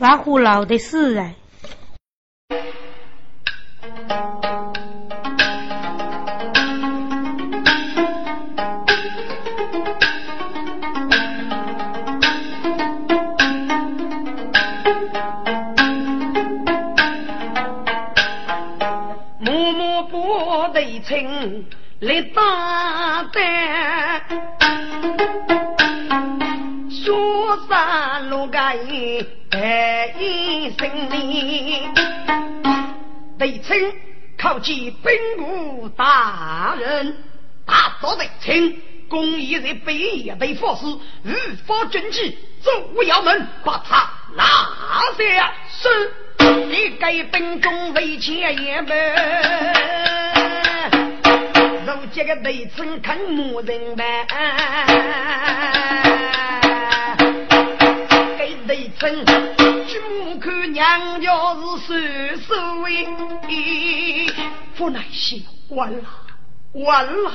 瓦虎老的死哎。来打单，说三路盖得称靠近兵部大人，大道得称，公益在北野被佛师如法军纪，走衙门把他拿下，是你该兵中为前也门。如今个内村看牧人呗，给内村举看娘家是收收为，不耐心，完了完了，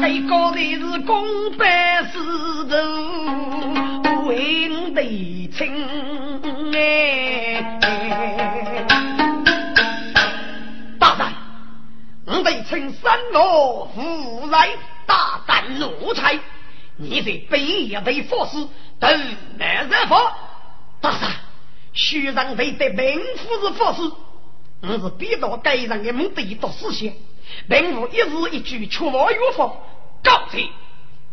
给搞的是公办事头为内村哎。我被称三罗无来大胆奴才，你在北野为佛师，都难惹佛。大山，虚让为得名夫是佛师，我是逼到该人的目的一道思想，并无一字一句出我有法。告诫，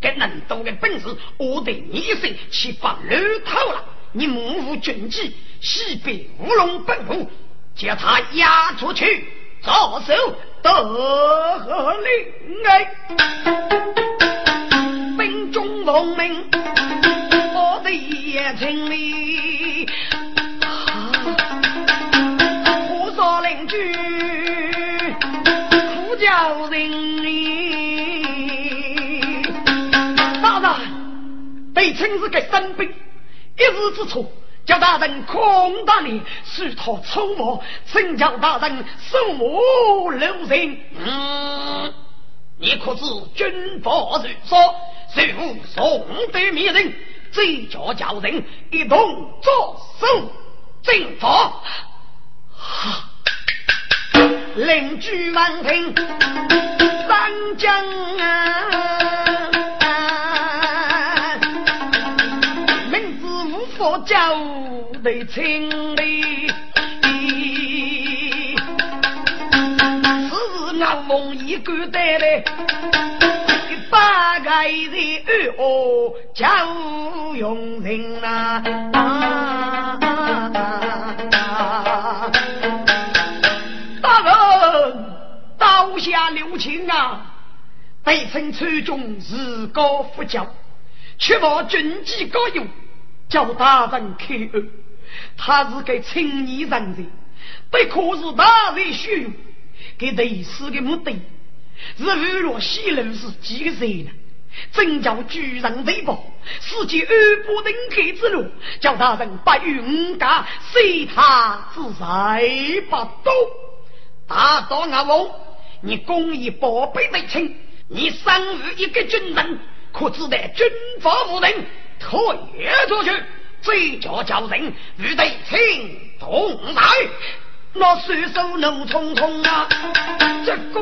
给能多的本事，我得你一生去把路透了。你目无军纪，西北乌龙本部，叫他押出去着手。得令哎，兵中奉命，我的也请你，胡说邻居，苦叫人大人，被称是个生兵，一时之错。叫大人空大你，是他粗暴，请叫大人恕我留人。嗯，你可知军法如说，谁无送对灭人，这叫叫人一同作手进法。哈，邻居们听，三江啊。叫得清理，是俺梦一个带来，八个人哦叫用人呐，大人刀下留情啊，北城村中自高不教，确保军纪高用。叫大人开恩，他是个青年人才，不可是大人需用。给历史的目的，是为了西路是几个谁呢？真叫居人为宝，世界二不能开之路，叫大人不与五家随他之谁不多。大刀阿翁，你公益宝贝得清，你生于一个军人，可知得军法无人。退出去，这叫叫人与对情同来。那双手怒冲冲啊，这个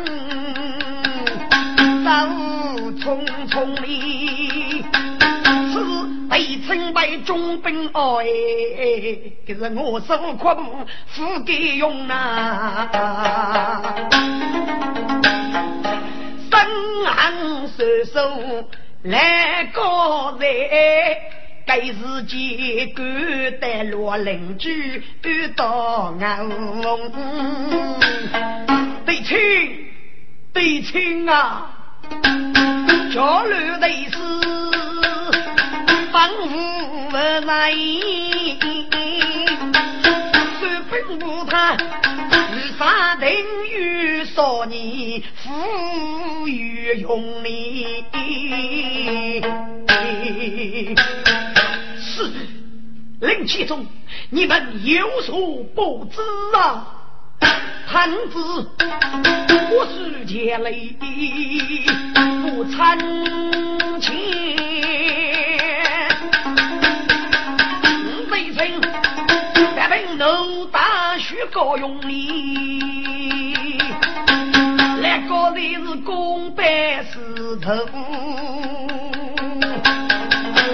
中兵哎，可是我受苦付给用啊，生寒手手来高人。该是几个的老邻居遇到我，对亲对亲啊，家里的事帮无来，说本无他。日杀等于少年，富于用力。是令其中，你们有所不知啊！汉子我是前累，不参前，高用力，那个的是公办事头，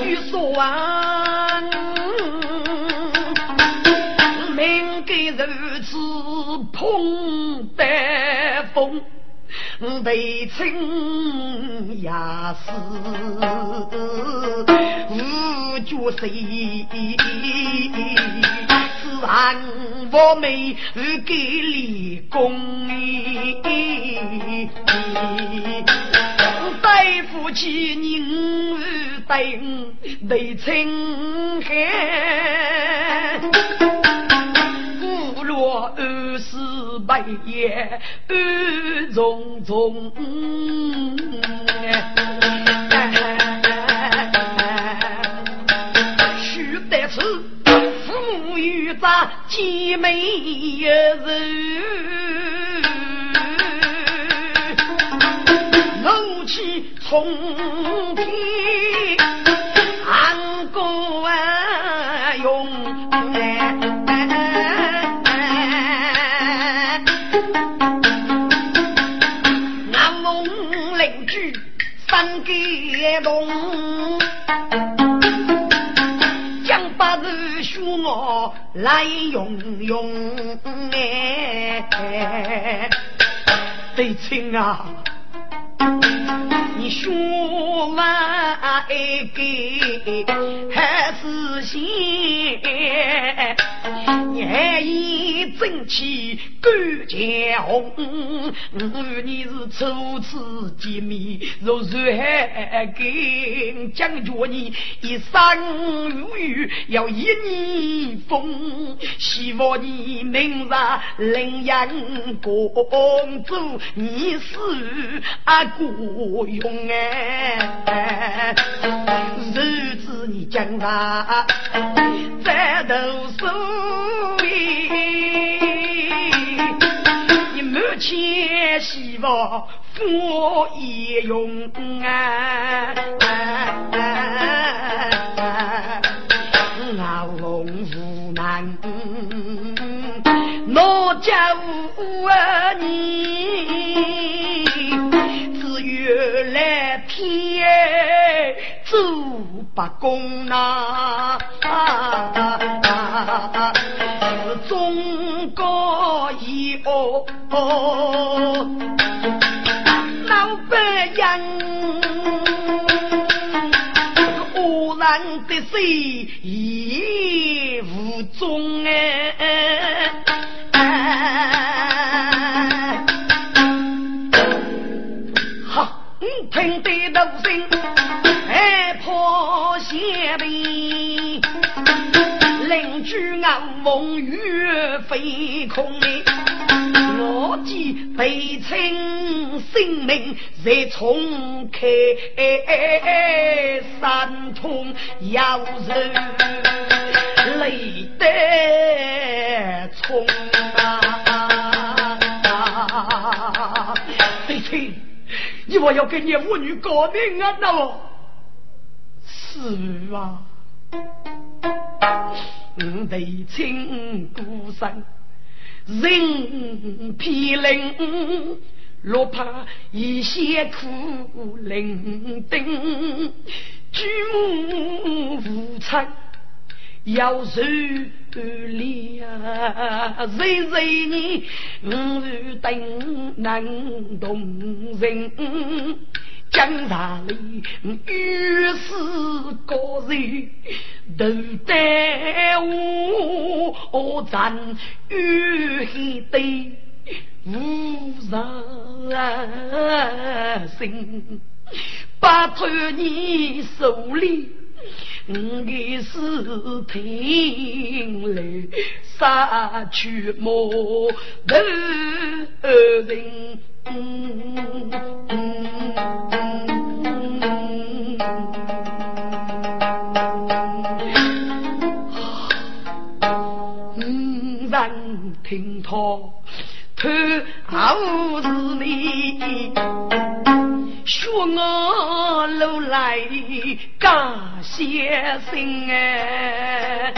欲说完，命给如此。碰得风，悲情也是无绝谁？自然我没给立功。对夫妻宁对对情海。若二十百夜二重重，母与咱姐妹一人，怒气冲天，安国用。三个洞，我来用用哎，得亲啊！你说完一个还是心，你还以正气干见红。我你是初次见面，若然还跟讲究你一生如玉要一年风，希望你明日领养公主，你是阿哥。用哎，日子你将他在读书你母亲希望父也用啊，老龙无难，我家无啊你。原来天走不公呐，中国一哦，老百姓无人的水已无踪哎。听得怒声，害怕先兵，邻居暗梦月飞空的，我见悲情性命在冲开，山痛要人泪得冲啊！你我要跟你母女革命啊！喏，是啊，我的亲故乡，人疲冷，若怕一些苦伶仃，举目无常。要受力啊！谁谁你我等难动人，江山里遇事高人都带我战与黑对无人心，拜托你手里。你是听来杀去莫头人。听他偷好是你，说我路来感谢心哎，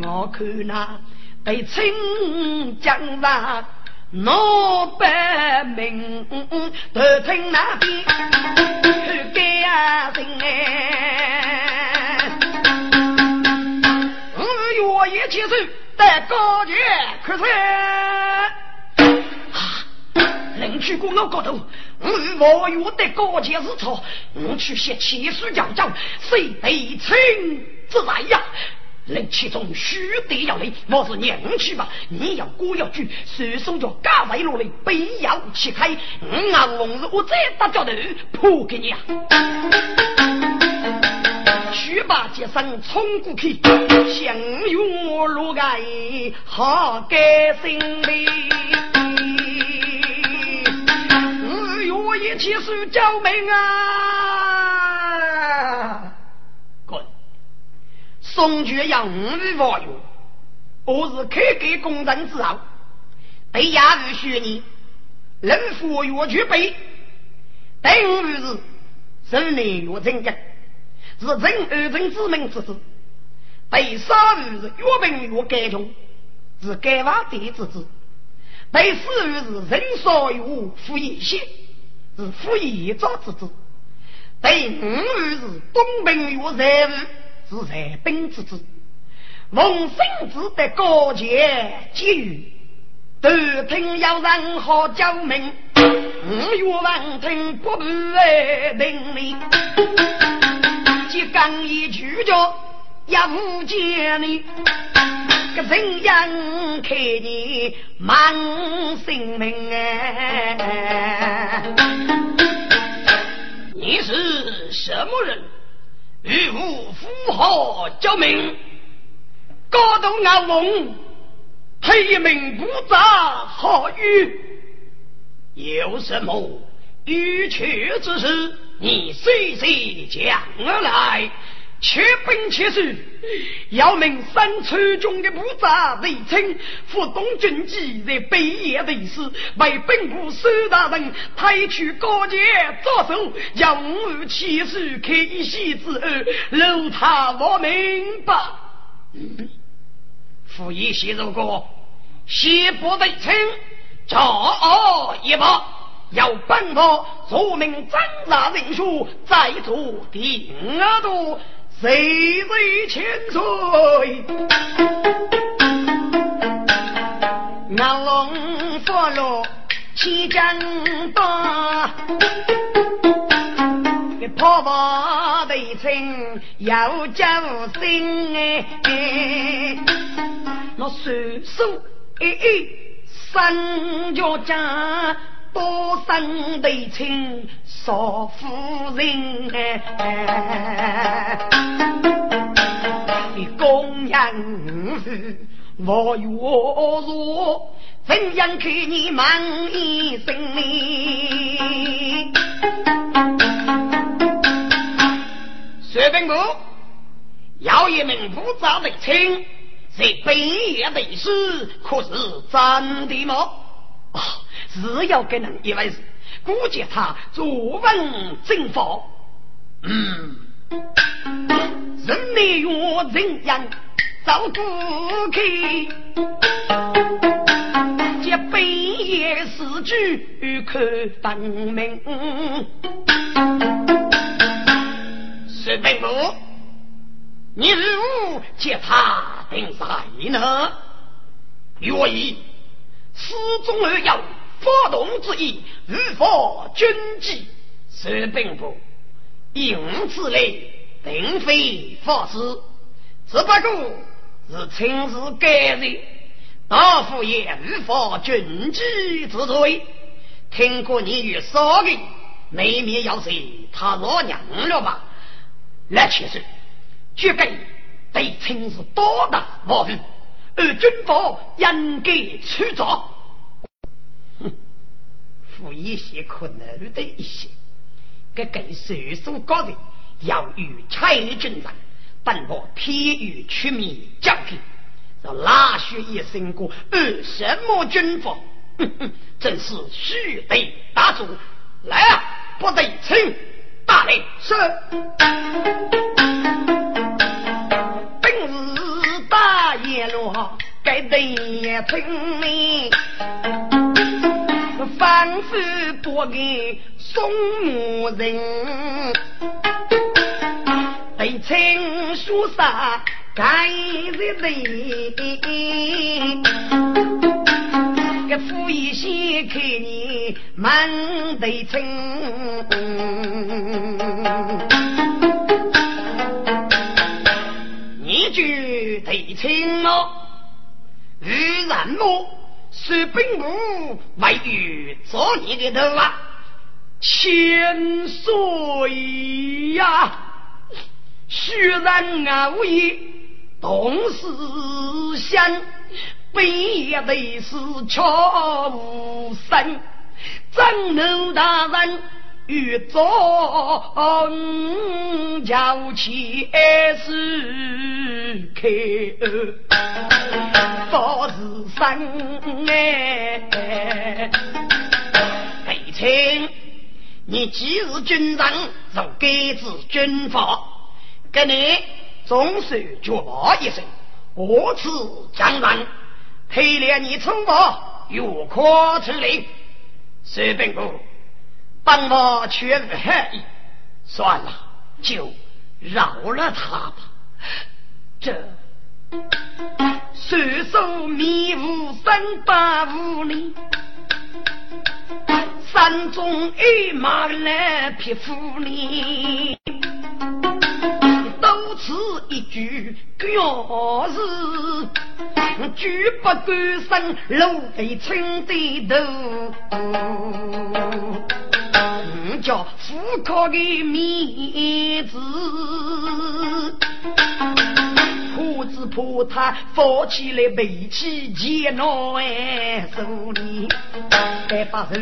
我看那被清江上老百姓都听那边感心哎。我一起手带高洁可是啊，邻居过我高头，我我约得高洁是错，我去写七书讲讲，谁得清之来呀？人其中须得要来，我是娘去吧？你要过要举，手送着嘎外落来，背要起开，我啊龙日我再打脚头扑给你啊！须把杰生冲过去，相拥如爱，好甘心的。日月一起是救命啊！滚！宋绝要五日发月，我是开改工人之后，被亚日学你，人佛月去背，等于是十年月正的。是人二人之门之子，被杀于是越病越干穷，是改法地之子；被死于是人少于富一些，是富一早之子；被五于是东病越财富，是财兵之子。蒙生子的高洁机遇，都听要人好教命，五月王听不不爱定理。刚一句叫也不见你，个怎样看你满性命哎？你是什么人？与吾符合交命，高度阿翁，黑名不杂好语，有什么欲去之事？你随随将而来，且兵且守，要命山川中的部杂为称，副东军机在北野的时，为本部苏大人抬去高阶着手，让吾起手开一席之后，留他我明白。副一席如果西部为称，朝一把。要本我说明张大人书，再做定额度，谁为千岁？南龙佛罗七将多，破瓦围城要交心哎，那叔叔哎哎三脚家。多生对亲少夫人，你供养我月如怎样看你满意生呢？薛兵部要一名不杂的亲，这本夜为师，可是真的吗？啊！只要给人一位事，估计他坐稳正法。嗯，人没有人样照顾去，这半夜死局可分明。石兵部，你如接他定在呢？愿意，始终而要。发动之意，如法军纪，是兵部用此类，并非法师，只不过是亲自改人。大夫也无法军纪之罪。听过你与少林难免要是他老娘了吧？来，其实绝对对亲自多大毛病，而军法应该处罚。哼，负一些可能的一些，这跟岁数高的要与差军人，本我偏于出面交给，让拉血一身过，而什么军法？哼哼，真是须得大主来啊！不得请大令是。本日大阎罗该得请你，反复多给送母人，得请书上该日的。富一些看你满得称，你就得称了。与人么？是本部为与做你的头啊，千岁呀！虽然啊，为同事相。本也得是巧无声，张奴大人欲做叫起是开，做是生哎。北清，你既是军人，就该知军法，给你总是绝报一声，我此将人？黑脸你称我有可处理，薛兵部帮我却无恨意，算了，就饶了他吧。这随手迷雾三百五里，山中一马来匹夫里。多此一举，表示举不敢生，路非青的头。叫富靠的面子，怕只怕他放起来背起钱囊哎手里，再把手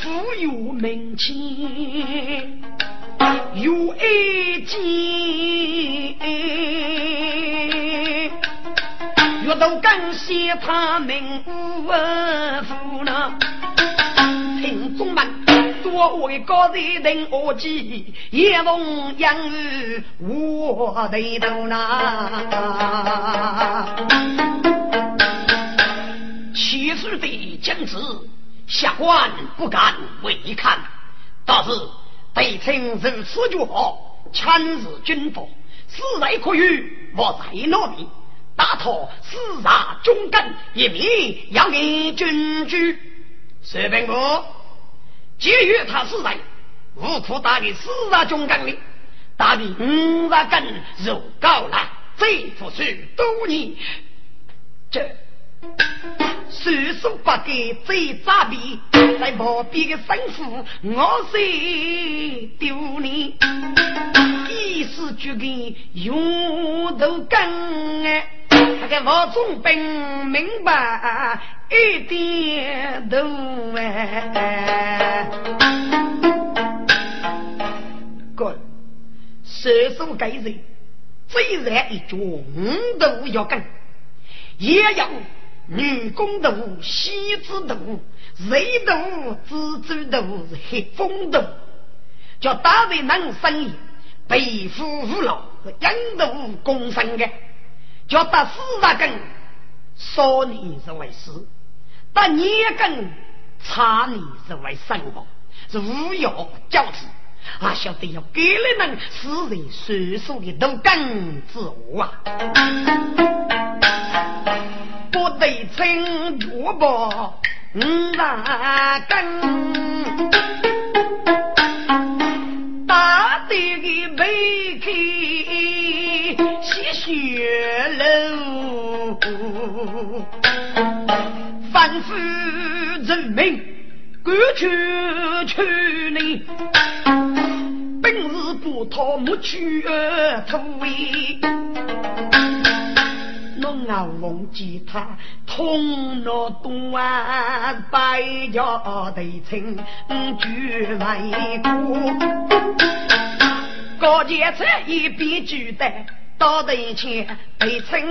富有门前。有爱情，越都感谢他们无福呢。听众们，多为高人等我记，也逢养育我的头呐。七十的将士，下官不敢违抗，倒是。被称如此就好，强日军法，死来可遇，我在哪里？打他四杀忠肝，一命要给军居。薛兵部，节约他是来，无苦打的四杀忠肝的，打的五杀根肉高了，这不是多年，这。岁数不给最诈逼，在旁边的生父我是丢你？一时就给用头根哎，他个王总兵明白一点都哎。哥，岁数该人，虽然一脚五都要跟，也要。女工毒、西子毒、贼毒、蜘蛛毒、黑风毒，叫大为能生意，背负无劳是阴毒共生的，叫打四十根，少年是为死，打年根差年是为生活，是无药交织，啊，晓得要给了人死人岁数的都根之物啊。不得称绝报五万根，大地的背开吸血喽，反复人民赶去去你，本是不讨木去土味。侬啊忘记他通了东湾百家对称举眉过，高阶才一笔举的。到头前对称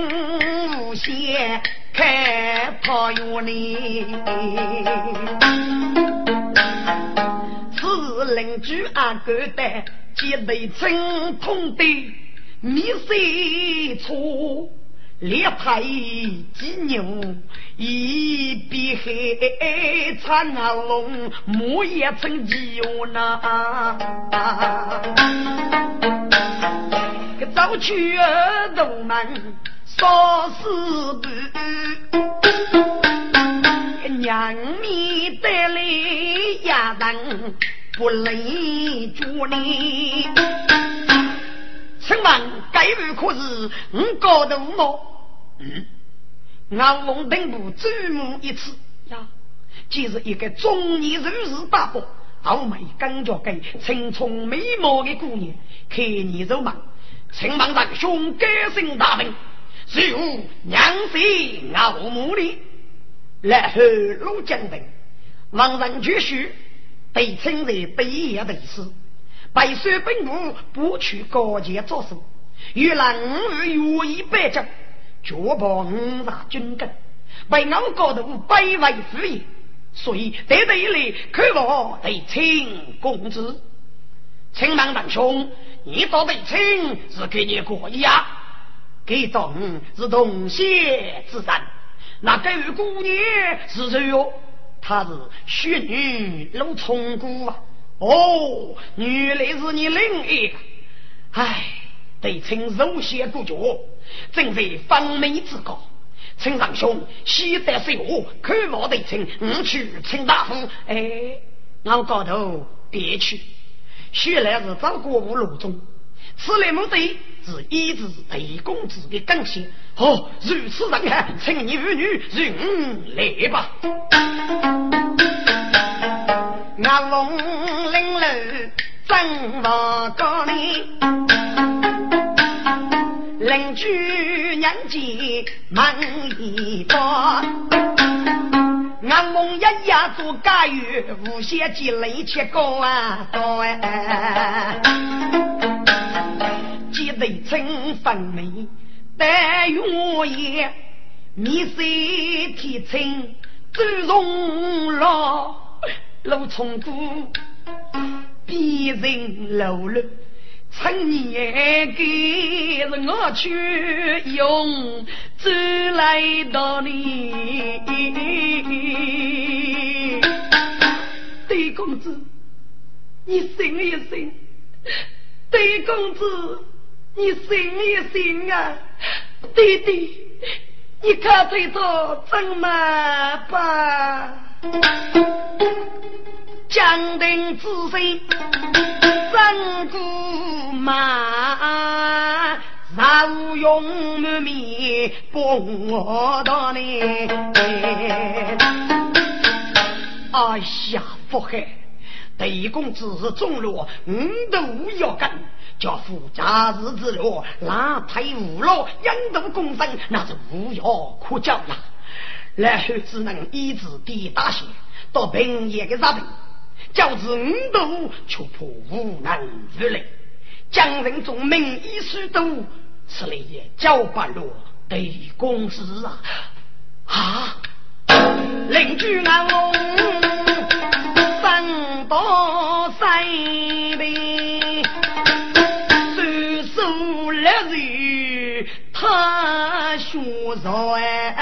无限开炮园里，是邻居阿哥的接对称通的米水错，列排几牛一笔黑参龙木也成吉哟那。早去儿童们烧死不，娘你带来丫蛋不累住你。请问该位可是你高头毛？嗯，俺龙登部注目一次。呀，既是一个中年人士大伯，傲眉刚脚跟，青葱美貌的姑娘，看你肉麻。请望长兄改姓大名，随后娘婿熬母里，然后入江城，王人绝许，被称为北野的师，白水本部不取高阶作手，与兰儿愿意百将，绝保五大军根，被我高头百万富业，所以得得一来可望得请公子，请望长兄。你到得亲是给你过呀，给种是同血之人，那个姑娘是谁哟？她是雪女陆冲姑啊！哦，原来是你另一个。哎，得亲肉血不绝，正在芳美之高。陈长兄，喜得是我，看我得亲，你去陈大夫。哎，我高头别去。原来是张国武路中，此类目的是医治裴公子的刚性。哦，如此人汉，请你儿女人来吧。我龙岭楼真王高里，邻居娘家满一包。俺梦一夜做家园，无限积累切高啊多啊！积累成分美，但愿也面色天青，尊容老老从姑，别人老了。趁年给我去用，走来到你。对公子，你醒一醒！对公子，你醒一醒啊！弟弟，你看这座怎么办？江定之身，三顾马，朝永满面我到你。哎呀，福海，对公子是中落，五度要跟，叫夫家日之乐，拉推无劳，引渡公生，那是无药可救了。然后只能医治地大血，到平夜的杀病。教子五度却破无能之力，将人中名医书多，此类也教不落对公子啊！啊！邻居俺翁三多三辈，他学着哎。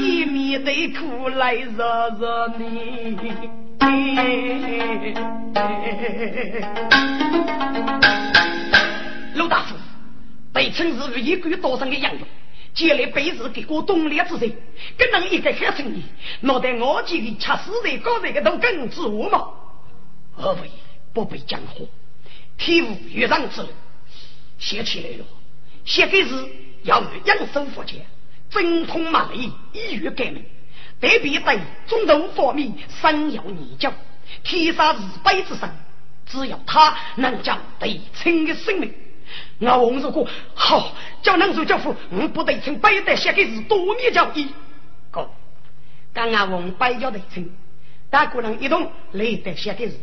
一面对苦来热热你，陆大夫被称是一个多生的养育，借来背时给我东烈之人，跟人一个黑生意，脑袋我几个吃死人高人的都更自我嘛？二位不必讲话，体无越上之人，写起来了。写给是要养生佛教，精通马理，医学改名，特别对中途方面深有研究。天杀是悲之神，只要他能将对称的生命。我王如果好叫能做教父，我不对称背的写给是多面交易。哥，刚阿王背叫对称，大姑娘一同来得写给是。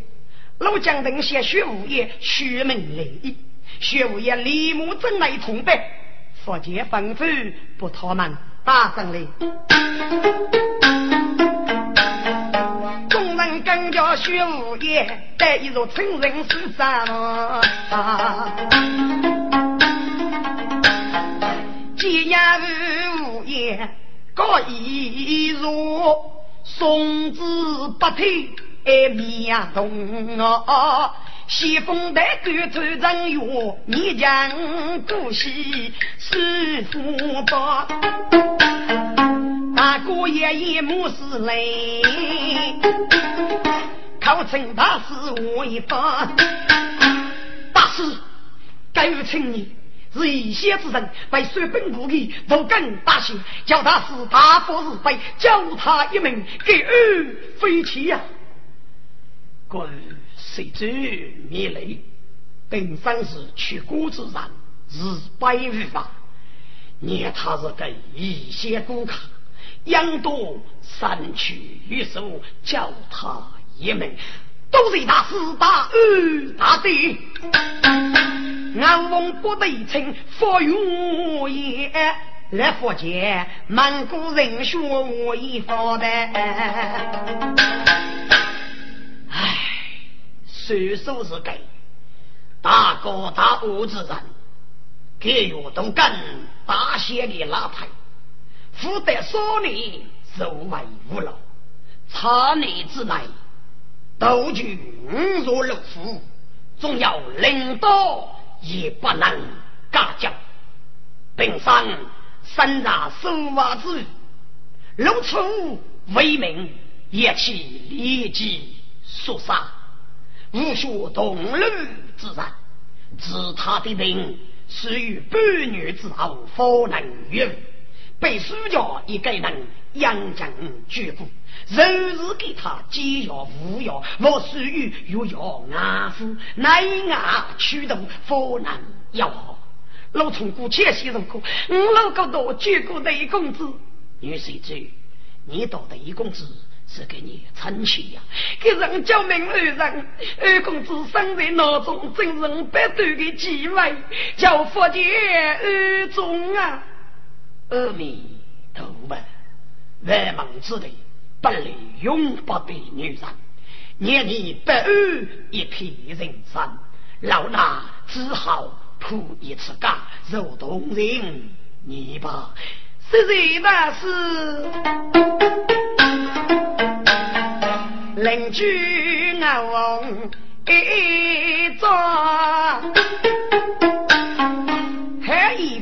老将军写学武业，学门来意，学武业立马正来同拜，佛前吩咐不他们打上来。众人跟着学武业，带一座成人是啥么？既然武业高一入，松子不退。爱面动啊，西风带赶走人哟，你将古稀师傅把，大哥爷爷母是泪，考成大师我一把，大师该有请你是一邪之人，被水本部的都更大些，叫他是大佛是非，教他一命，给儿飞起呀！滚！谁知灭雷？本身是取孤之人，是百余吧？念他是个一些顾客，养多三取一手，教他一门，都是大师大恩大德。俺王不得称佛语也，来佛前满古人学我一方的。虽说是给大哥大恶之人，给月都跟大仙的拉抬，福德少年受为无劳，差年之内斗具五若六夫，总要领导也不能嘎教。本身身在手袜之余，露出为民，也去立即肃杀。无学同路之人，知他的人是与半女之后方能越被苏家一个人养将绝顾，日日给他煎药服药，我属于又要安抚，奈牙驱动方能要好。老从姑且先生过，我老哥多绝过的一公子，女婿子，你到的一公子。是给你撑起呀！给人叫名二人，二公子生在脑中，真是百端的机会，叫福建二中啊！阿弥陀佛，万门之地，不离永不的女人，念你不安一片人生，老衲只好铺一次家，如同人你吧，实在那是。邻居我一桩，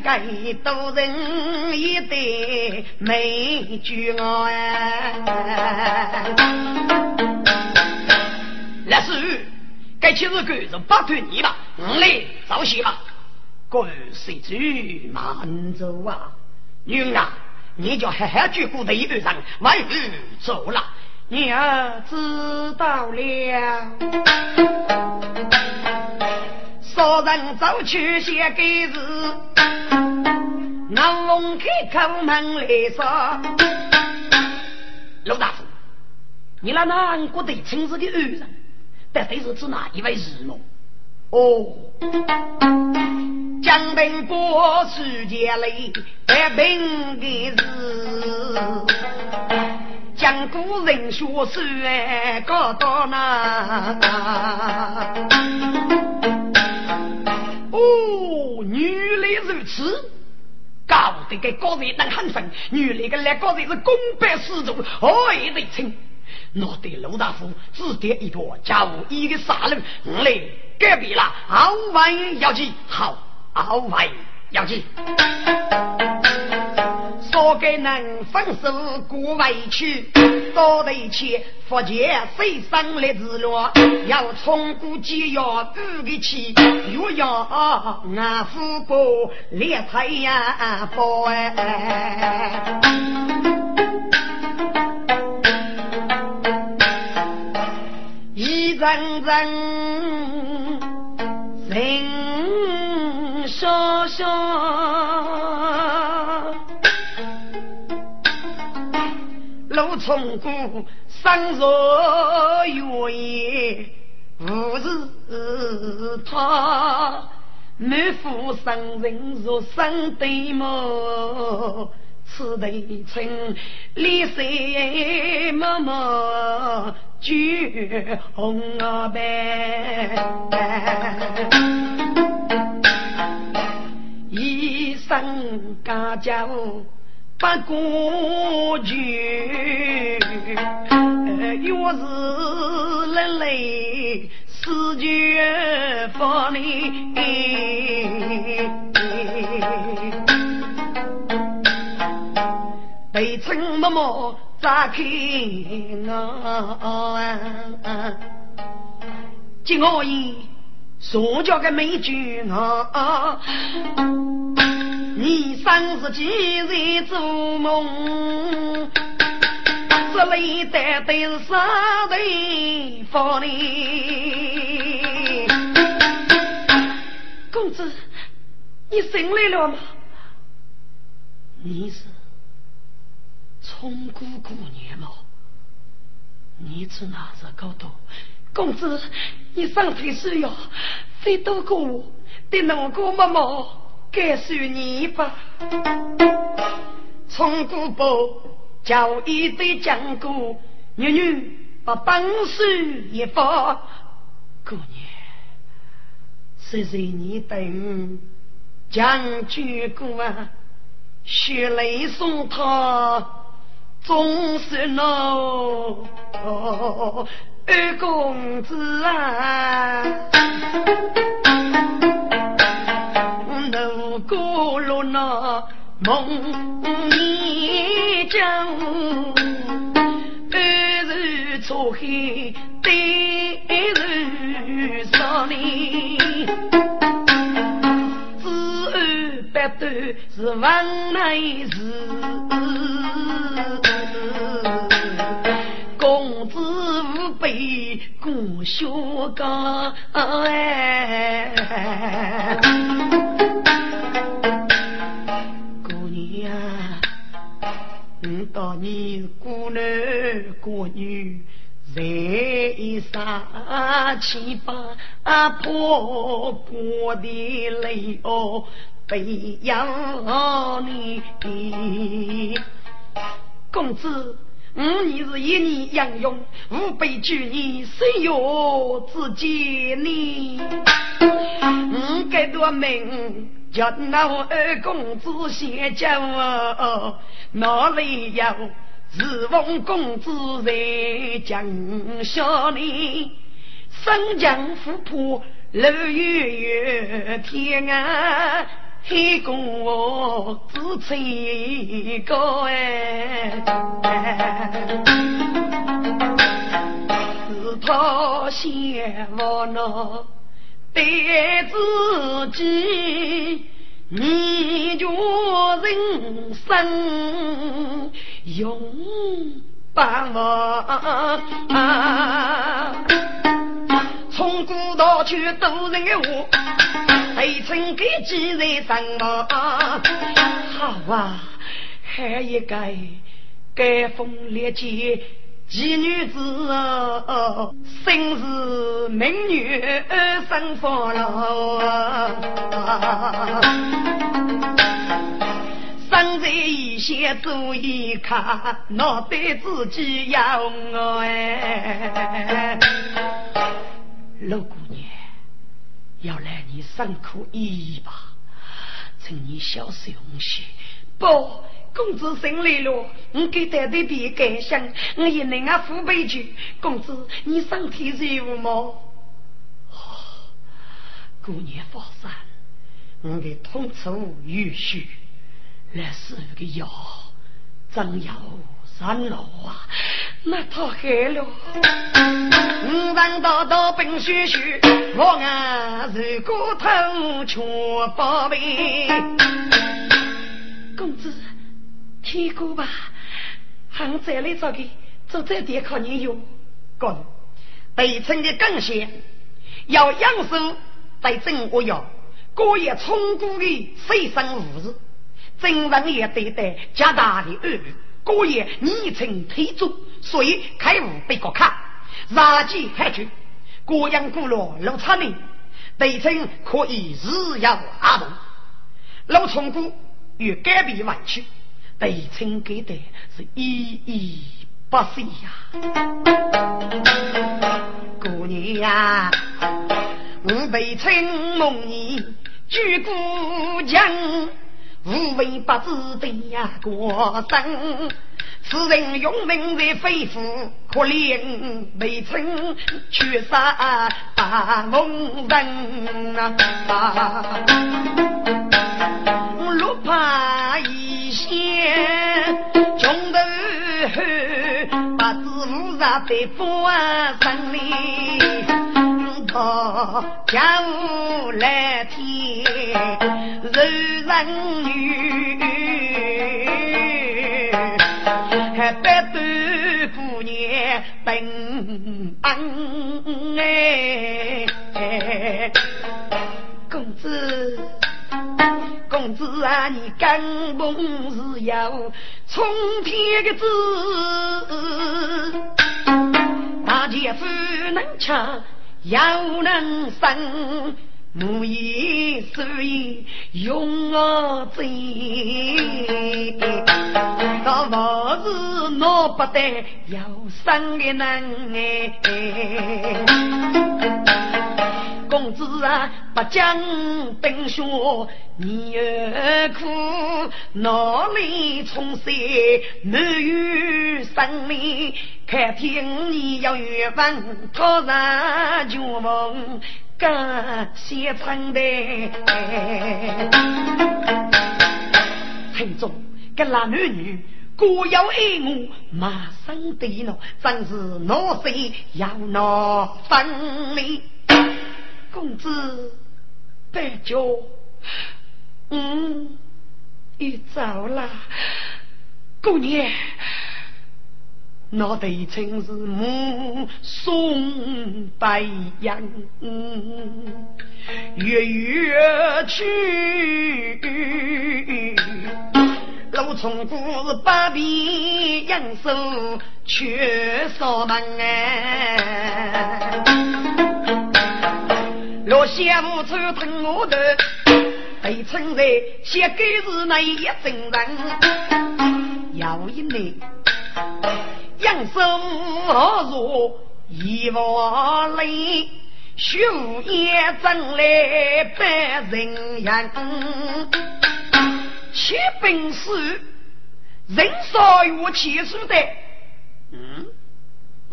还一个多人一对美菊我哎。那是该七日干是八对你吧？我来早些吧。各谁主慢走啊？女儿，你就好好照顾这一段人，外日走了。娘知道了，少人走去写给字，南龙开口门来说：“陆大夫，你那南国的亲自的恩人，到底是指哪一位人么？”哦，江边波世界里得病的是。江古人学书哎，搞到那。哦，原来如此，搞得个高人能很分，原来个那高人是公办私族，爱得称。我对陆大夫指点一坨家务一个杀人，我来隔壁了，好玩要紧，好，好玩要紧。多给能分手过委屈？到头去福建水生来自落？要冲过解药五个气，又要俺富婆烈太阳包哎。一阵阵人说说。路冲过山若远，无是他；满腹生人若生对梦，此对称脸色默默绝红白，一生家家不过去，若是人类死绝法理，被称默默扎开啊！今我以所教的美句啊。你生日几在做梦？这里带的是啥地方呢？公子，你醒来了吗？你是冲姑姑娘吗？你从哪日搞到？公子，你上天是要飞多过我，得难过妈妈。该算你吧，从古堡叫一对讲过，女女把本事一发，姑娘，谁谁你等将军过啊？血泪送他，终是老二公子啊。梦里江，二日出海对日上里，子儿百端是万来事，公子无辈过学岗哎。到你孤男孤女在杀七八婆婆的泪哦，悲养你。公子，五年是一年养用，五百举你谁有自己呢？五该多命。叫那二公子先叫我，哪里有日奉公子在江下里，三江湖泊路远远，天涯海角只吹高哎，是他先我呢。对自己，你就人生永把我。从古到去都人的话，谁曾给几人什么？好啊，还一个盖风烈节。几女子哦，生是美女生福了，生在异乡做一卡，脑袋自己要哎。陆姑娘，要来你辛苦一吧，趁你小心，不。公子生来了，我给带的别感想，我也能啊父辈去。公子，你身体如何？姑娘放心，我的痛楚欲血，来是个药，真要三老啊，那太黑了。五人道道冰雪雪，我啊如果偷全宝贝。公子，听过吧？俺再来找个，做这点可人用。公，北城的更险，要养生，在正我要过夜充足的水生物质，正人也对待加大的恶劣。过夜昵称推主，所以开悟被国看，杀鸡害猪，过阳过落老差呢，北城可以日耀阿东，老冲姑与改变弯曲，北城给的是依依不舍呀，姑娘呀，我北城梦你举故江。无为不知的呀，过生。此人用命在肺腑，可怜未曾去杀大梦人啊！路怕一些，穷头不知无啥在发生哩。家务来天，柔人女，还百般姑娘本恩哎，公子，公子啊，你根本是要冲天的子，大姐夫能吃。要能生，母以所以用我嘴，那我是拿不得要生的人哎。公子啊，不讲冰雪，你儿苦，哪里从谁没有生命？看天你要缘分，突然就梦感谢成的。听众，这男女各有爱我，马上对了，真是闹谁要闹分离。子，白酒，嗯，一早了。姑娘，那对称是目送白杨，月月去。老从故是八边杨手却扫门哎。若羡慕出疼我的，被称在写给是那一真人。有一年，杨生何如一万里，血也争来百人言。七本事，人少有气数的。嗯。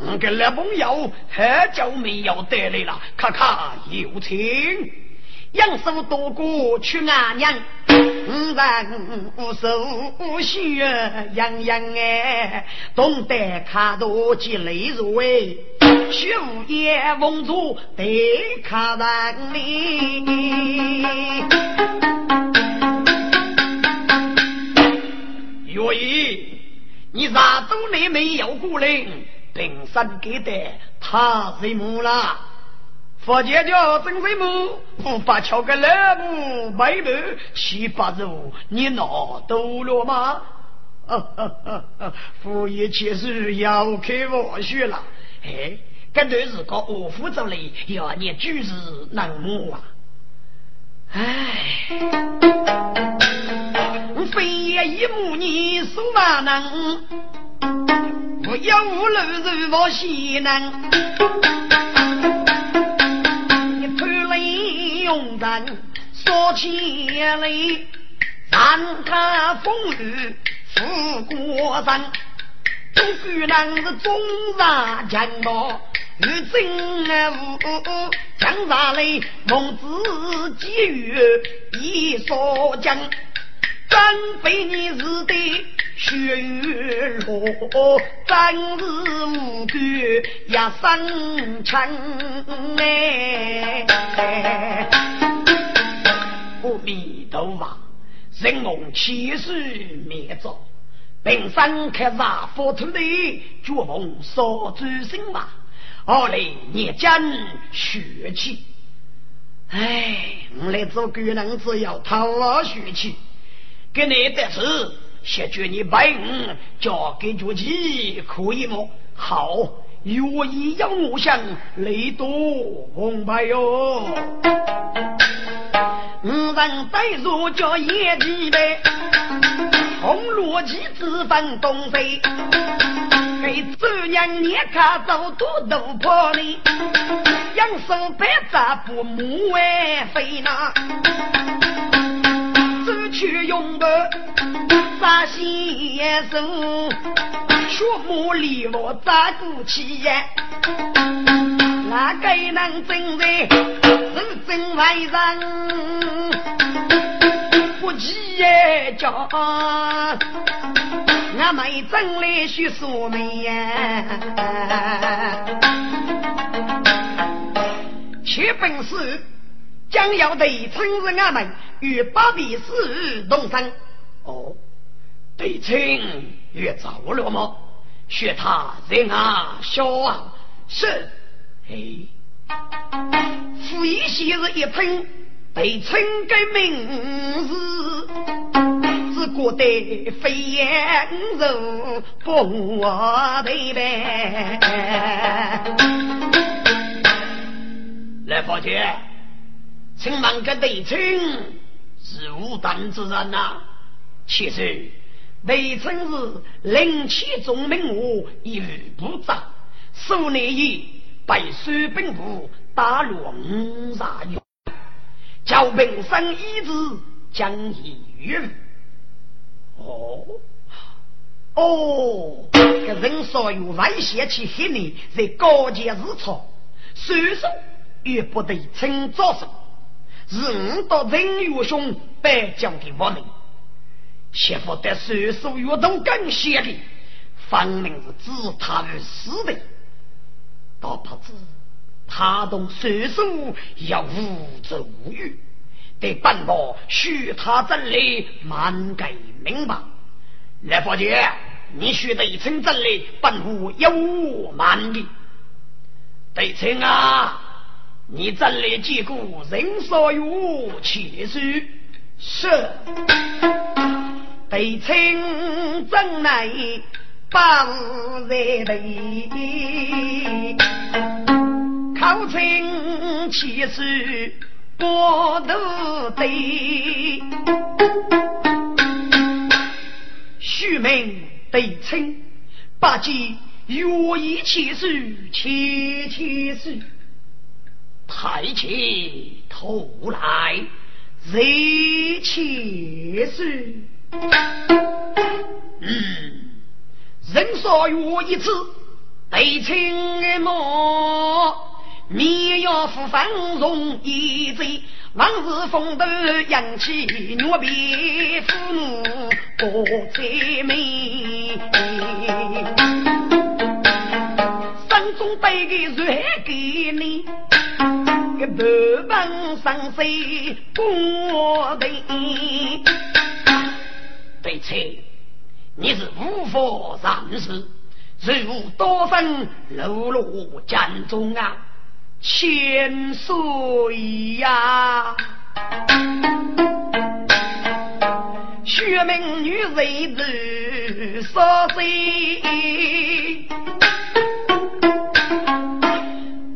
我跟老朋友很久没有得来了，看看有情。杨叔多过去阿娘，五人无手无血洋洋哎，懂得卡多积累入味，学无言蒙住得看人哩。岳姨，你啥都来没有过来？平生给的他什么了？佛姐叫真什么？不把敲个老母妹妹七八肉，你拿到了吗？夫爷其实要开玩笑了。哎，这段是个恶妇之类，要你举世难忘啊！哎，非也一母你手万能。我要无路如我西南，你潘雷勇战说千里，山卡风雨富国山，都居然是中山强盗，与真无江山里孟子几语一说讲，真非你是的。血雨落，真是无辜也生情哎！阿弥陀佛，人蒙千世灭遭，平生开杀佛土的绝梦少主心嘛，后来孽将血气。哎，我来做官人只要讨血气，给你的事，谢绝你把我交给主席，可以吗？好，愿意要我想雷多红牌哟。五人对坐叫野鸡呗，红罗旗直奔东北，给周娘年看走多都破哩，养生百杂不母为飞呐，走去用的扎先生，学母里落扎骨气呀。哪个能真在是真外人？不急也叫俺们真来学说媒呀！且本事将要对称是俺们与八比四动身。哦，对称越早了吗？学他人啊，小啊，是。哎，富一昔日一称，被称个名字，只觉得飞檐走不对呗。来报姐，请问个对称是无胆之人呐？其实对称是灵气中名物，一语不长，数年矣。被水兵部打落五十余，叫平生一子将以于哦。哦，这人少有外泄去黑你，在高阶日草，水手也不得称早生，是五到人越凶，白将的我们，媳妇得水手越都更险的，分明是自他而死的。倒不知他同水手要无足无欲，得办法许他真理，满给明白。来佛姐，你须得一称真理，本无有满的。得称啊，你真理结果人所有其实是。得称真理。八字在背，口称七十过头对，虚名对称，八戒约一七十七七十，抬起头来。热七十，嗯。人少约一次，对称么？绵要富方容易醉，往日风头扬起牛皮父母过财美。山中背个瑞给你，个半本上水过对对称。你是无法上世，如多生流落江中啊，千岁呀！学名女人子少岁，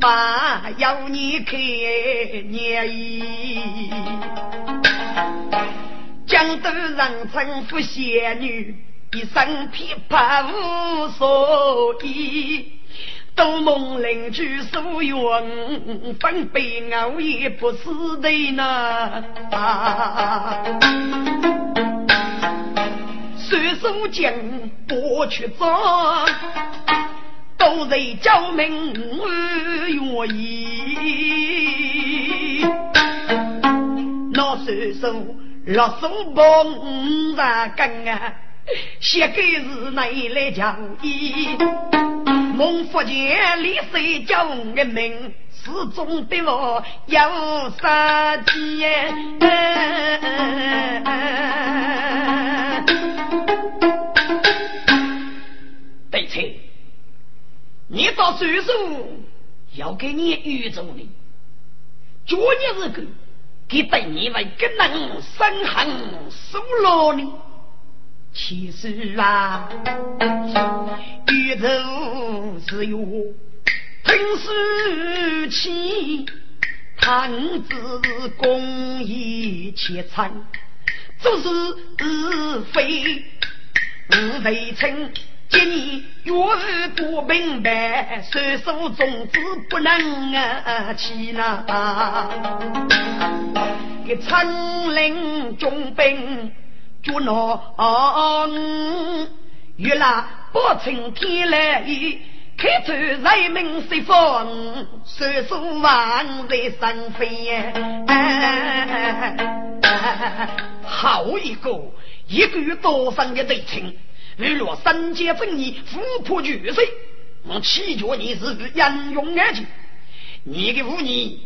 把要你看年意，江都人称呼仙女。一身琵琶无所依，都梦邻居所愿，分悲熬也不是的呢。随手将拨去走，都在叫名愿意。那随手落手帮五根啊！写给是哪来讲义？孟福杰李谁叫我名？始终对我有杀机。对称，你到岁数要给你预祝的，昨日是个给对你为更能生恨受劳呢。其实啊，宇宙是有真实气，堂子公益切参，做事非无为称。今年若是不明白，岁数种子不能啊起呐。给参领中兵，捉拿越来不成天来开头人民释放，岁数万在生飞。好一个，一个月多上一对称。日落三界正义，富破巨水。我祈求你是英勇而去，你的妇女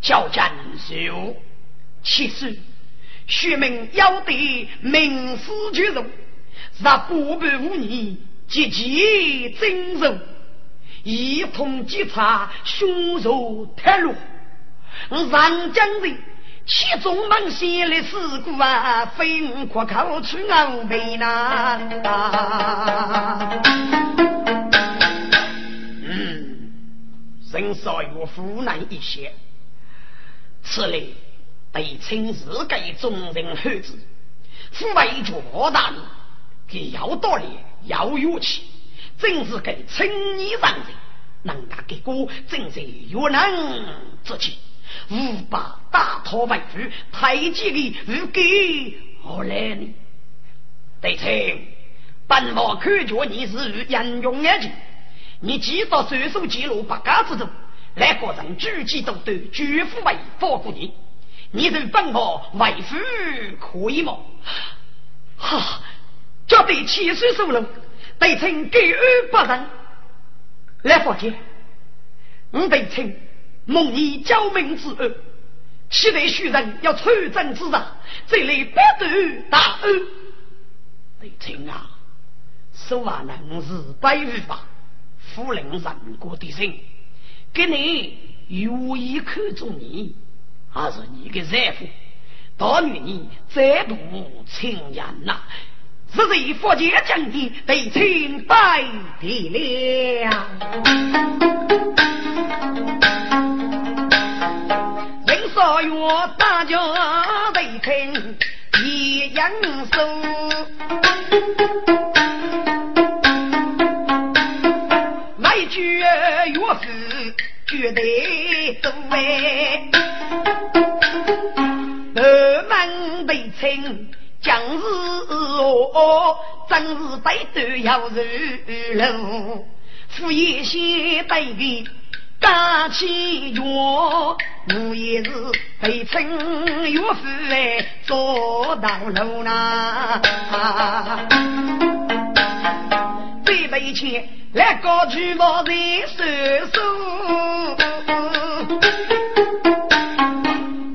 叫战秀，其实学名要得名师绝容，让不败妇女积极增寿，一同稽查凶手太落，上江人。其中忙些的事故啊，非我可口出欧美呐。嗯，人少有湖南一些，此类被称是给众人后子，父为着大人，给要道理要勇气，正是给青年上人，能干给过，正是有能之气。无把大讨为主，太极的如给何来呢？对称，本王看着你是英勇而去，你记到随手记录八家之中，来个人举几都对，绝不为放过你。你对本王为夫可以吗？哈，这对七岁收了，对称给予不仁，来佛见，我对称。蒙你教命之恩，期待许人要出征之日，这里不得大恩。对亲啊，说话能是百语吧？夫人人过的心，给你有意看中你，还是你的丈夫？大女你再度亲人呐，是谁福建将的对亲拜的了？少月大家为听一样说，来句乐是绝对对，二门得听将日哦，真是对对要如路，副业先对的。打起药，我也是被称岳父来做道路呐。最悲切来高举我的手手，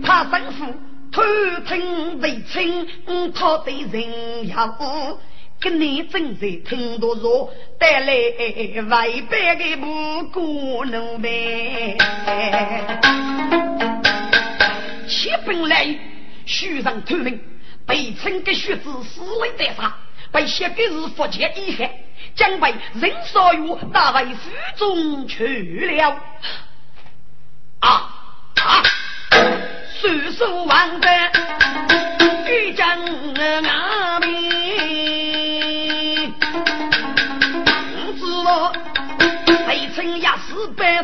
他丈夫偷听被称，他的人要。跟你正在听多说，带来外边的不过能呗。七本来书上透明，被称的学子死里在杀，被写的是福建遗憾，将被人少有打为府中去了。啊啊！叔叔王的一将阿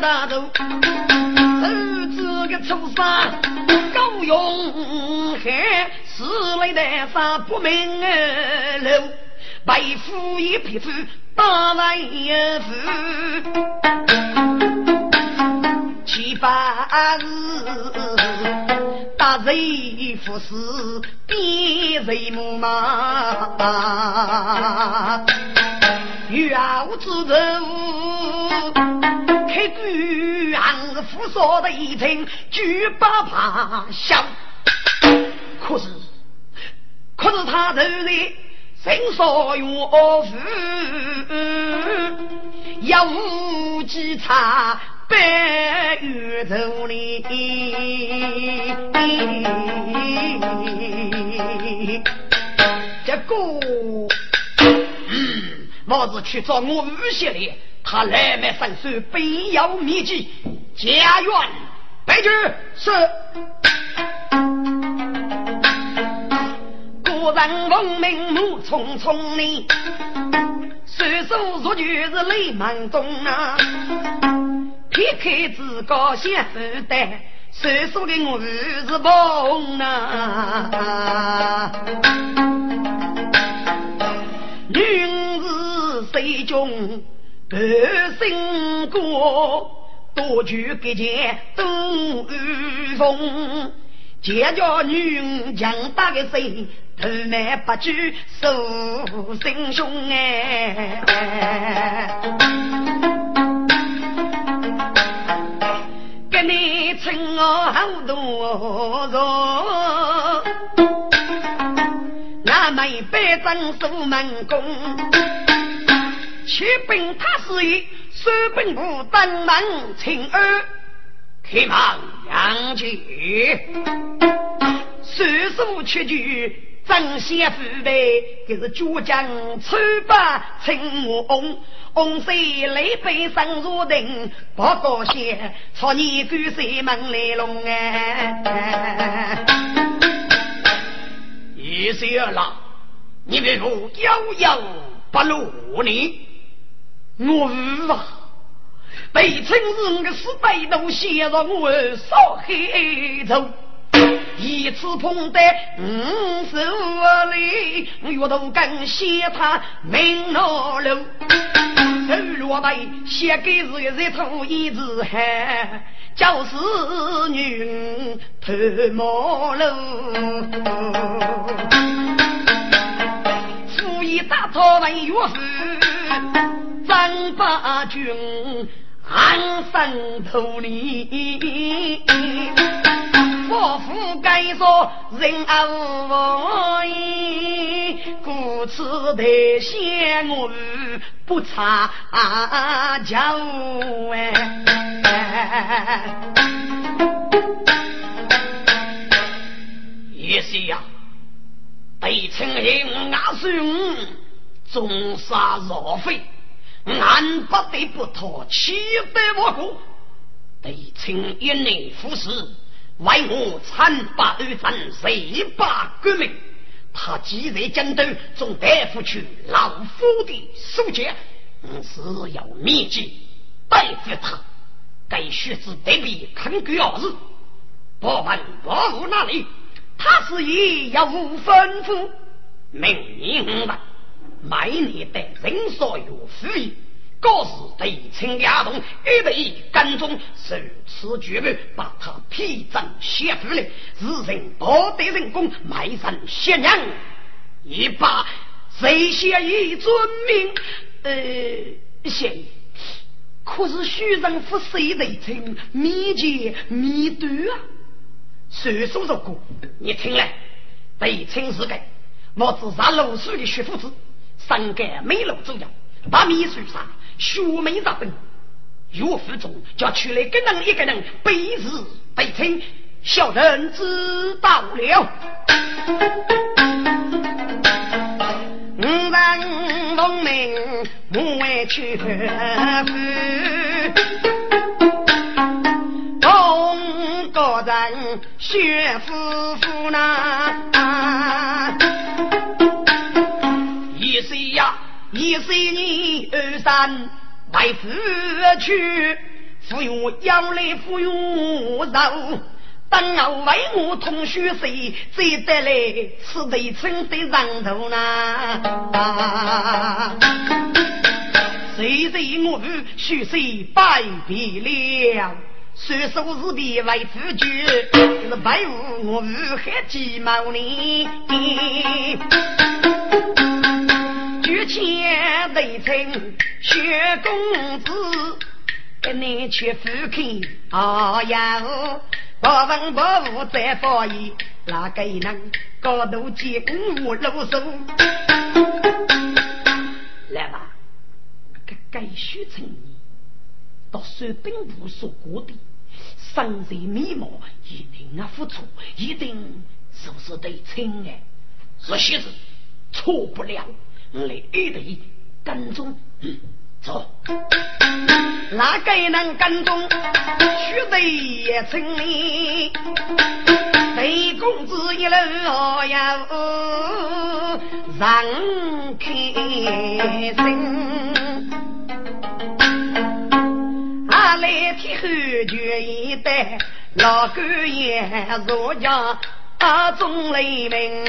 大头，儿子个畜生高勇悍，死来的啥不明路，被夫一匹夫打来一夫，七八日，大贼不是别贼母嘛，要知道开关还是扶少的一层，举不怕响。可是，可是他头里身所岳父，有无几差白玉头里，这个，我是去找我五血的，他来买三手，必要秘籍，家园白驹是。古人闻名怒匆匆呢，岁数如就是泪满中啊。撇开自个先负担，岁数的我是梦啊。女子谁中半生过，多举给前东雨风。见着女强大的身，头迈不举手心胸哎，给你称我好多人，那妹百丈守门宫，七本他是一，三本不登门请儿。开门杨姐，岁数七句正先父辈，这是主将穿把青红，红色泪杯上如灯，不高兴，朝你赶谁门来龙哎！一岁儿了，你为何遥遥不落呢？我无啊。被称是我的死背都陷入我烧黑头，一次碰得五十里，月头更嫌他命老路，手落背写给是一头一字汗，就是女头毛路，夫一打草文岳父张八军。安生土里，佛父该说人无义，故此得先我不差教哎。也是呀，被称人阿孙，终杀若非。俺不得不托，岂得我过？得请一内服侍，为我参八二战，谁把革命？他既在江东，总大夫去老夫的书记，是要秘籍代付他。该学子得比看个儿子，不问伯父那里，他是也要吩咐，明明白。每年的人所有富裕，高是对称亚动，一对跟踪，受此绝命，把他披正写负了，日人多得人工，卖身贤娘，一把谁先一尊命？呃，贤，可是虚人不谁得称，密结密断啊？谁说这个？你听来，对称是个，我自杀露水的徐夫子。三个美楼走样，把秘书上学美日本，岳父中叫出来个人一个人背字背称，小人知道了。五人农民不为去夫，东个人学夫妇呢一岁二三为夫去，服用养来服用肉，等我为我同学谁再得来吃得撑得上头呢？谁谁我学谁拜别了，虽说是地为夫君，是白无我无黑鸡毛呢？举钱得称薛公子，你却不肯啊呀！不问不问再发言，哪个能高度见我露手？来吧，该该许成你，到手兵部所过的，身在迷茫，一定啊付出，一定是不是得称哎？是喜子，错不了，来一队跟踪。走，哪个能跟踪？须得也称你，北公子一路呀，让开心。阿来天后决一代，老官爷若将阿中雷鸣。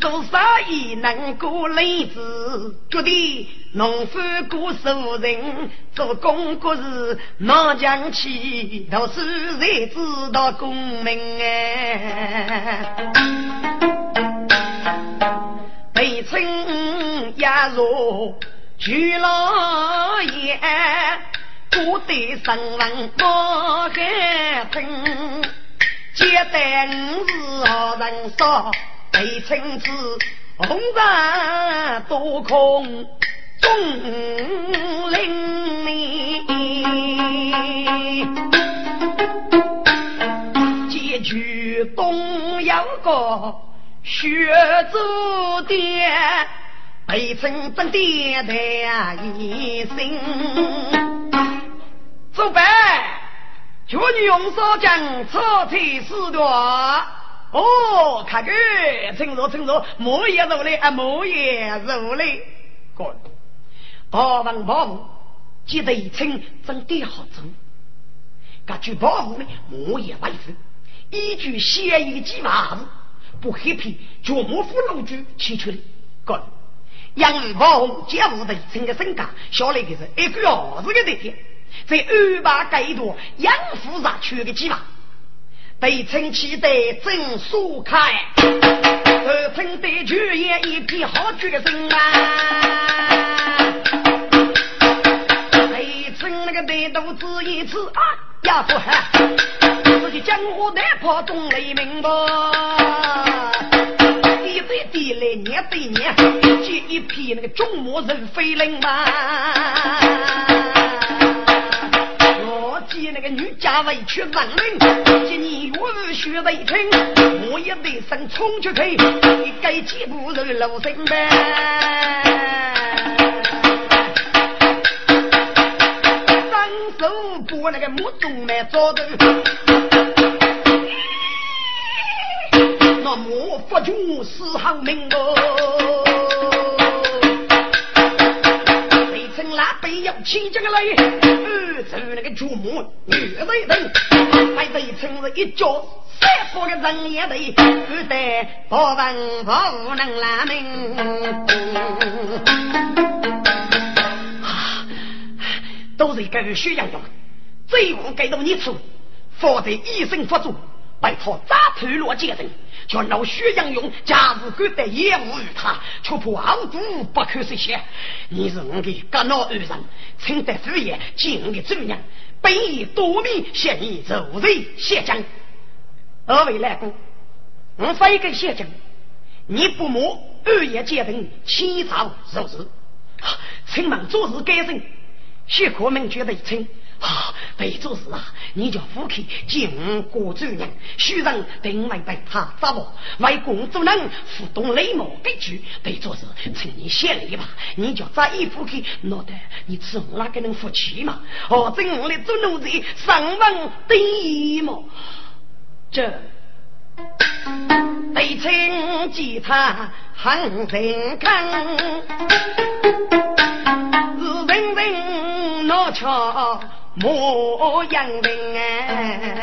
做生意能过日子，觉得农夫过熟人，做工国是拿强气，读书才知道功名哎。北村压若徐老爷，古代生文不害真，接待五是好人少。北城子红尘多空钟灵结局东阳个学祖殿，北城正殿的一生，走呗，叫你用手将车推四段。哦，看个，趁热趁热，莫也入来啊，莫也入来。哥，保王保护，记得一称真的好做。根据保护呢，莫也为夫，依据先一计划，不黑皮，就莫夫老主提出的。哥，杨玉保护接护的称的身价，小来的是一个儿子的那天，在安排改多养父上去的计划。被称期待正苏开，二称对举也一批好决心啊！被称那个对肚子一次啊，呀不哈，自己江湖难破东雷鸣吧，地对地来年对年，接一批那个中末人飞人嘛。见那个女家委屈人命，今年我学为亲，我也得生冲出去，你该几步路路身呗。双手把那个木中来抓住，那莫不就死行命哦。那背要起这个来，二走那个祖母女的人，还得趁着一脚三把的人也得，不得不问不能拉命。都是一个血样样，最后给到你处，否则一生不足，拜托扎头落接人。叫老薛杨勇假如敢得业务于他，却怕傲骨不可实现。你是我的肝脑二人，请得父爷见我的主人，本以多命向你入罪谢将。二位来公，我发一个谢将，你不莫二爷结定起草入职，请忙做事改正，许可明觉得称。啊，被做事啊！你叫夫妻经过主人，许人定会被他抓获。为公主人互动礼貌规矩，被做事，请你先来吧。你叫在一夫妻，闹得你吃我那个人夫妻嘛？哦，真我的做奴才，上门第一嘛。这得请吉他很人看，是人人闹巧。莫养病哎。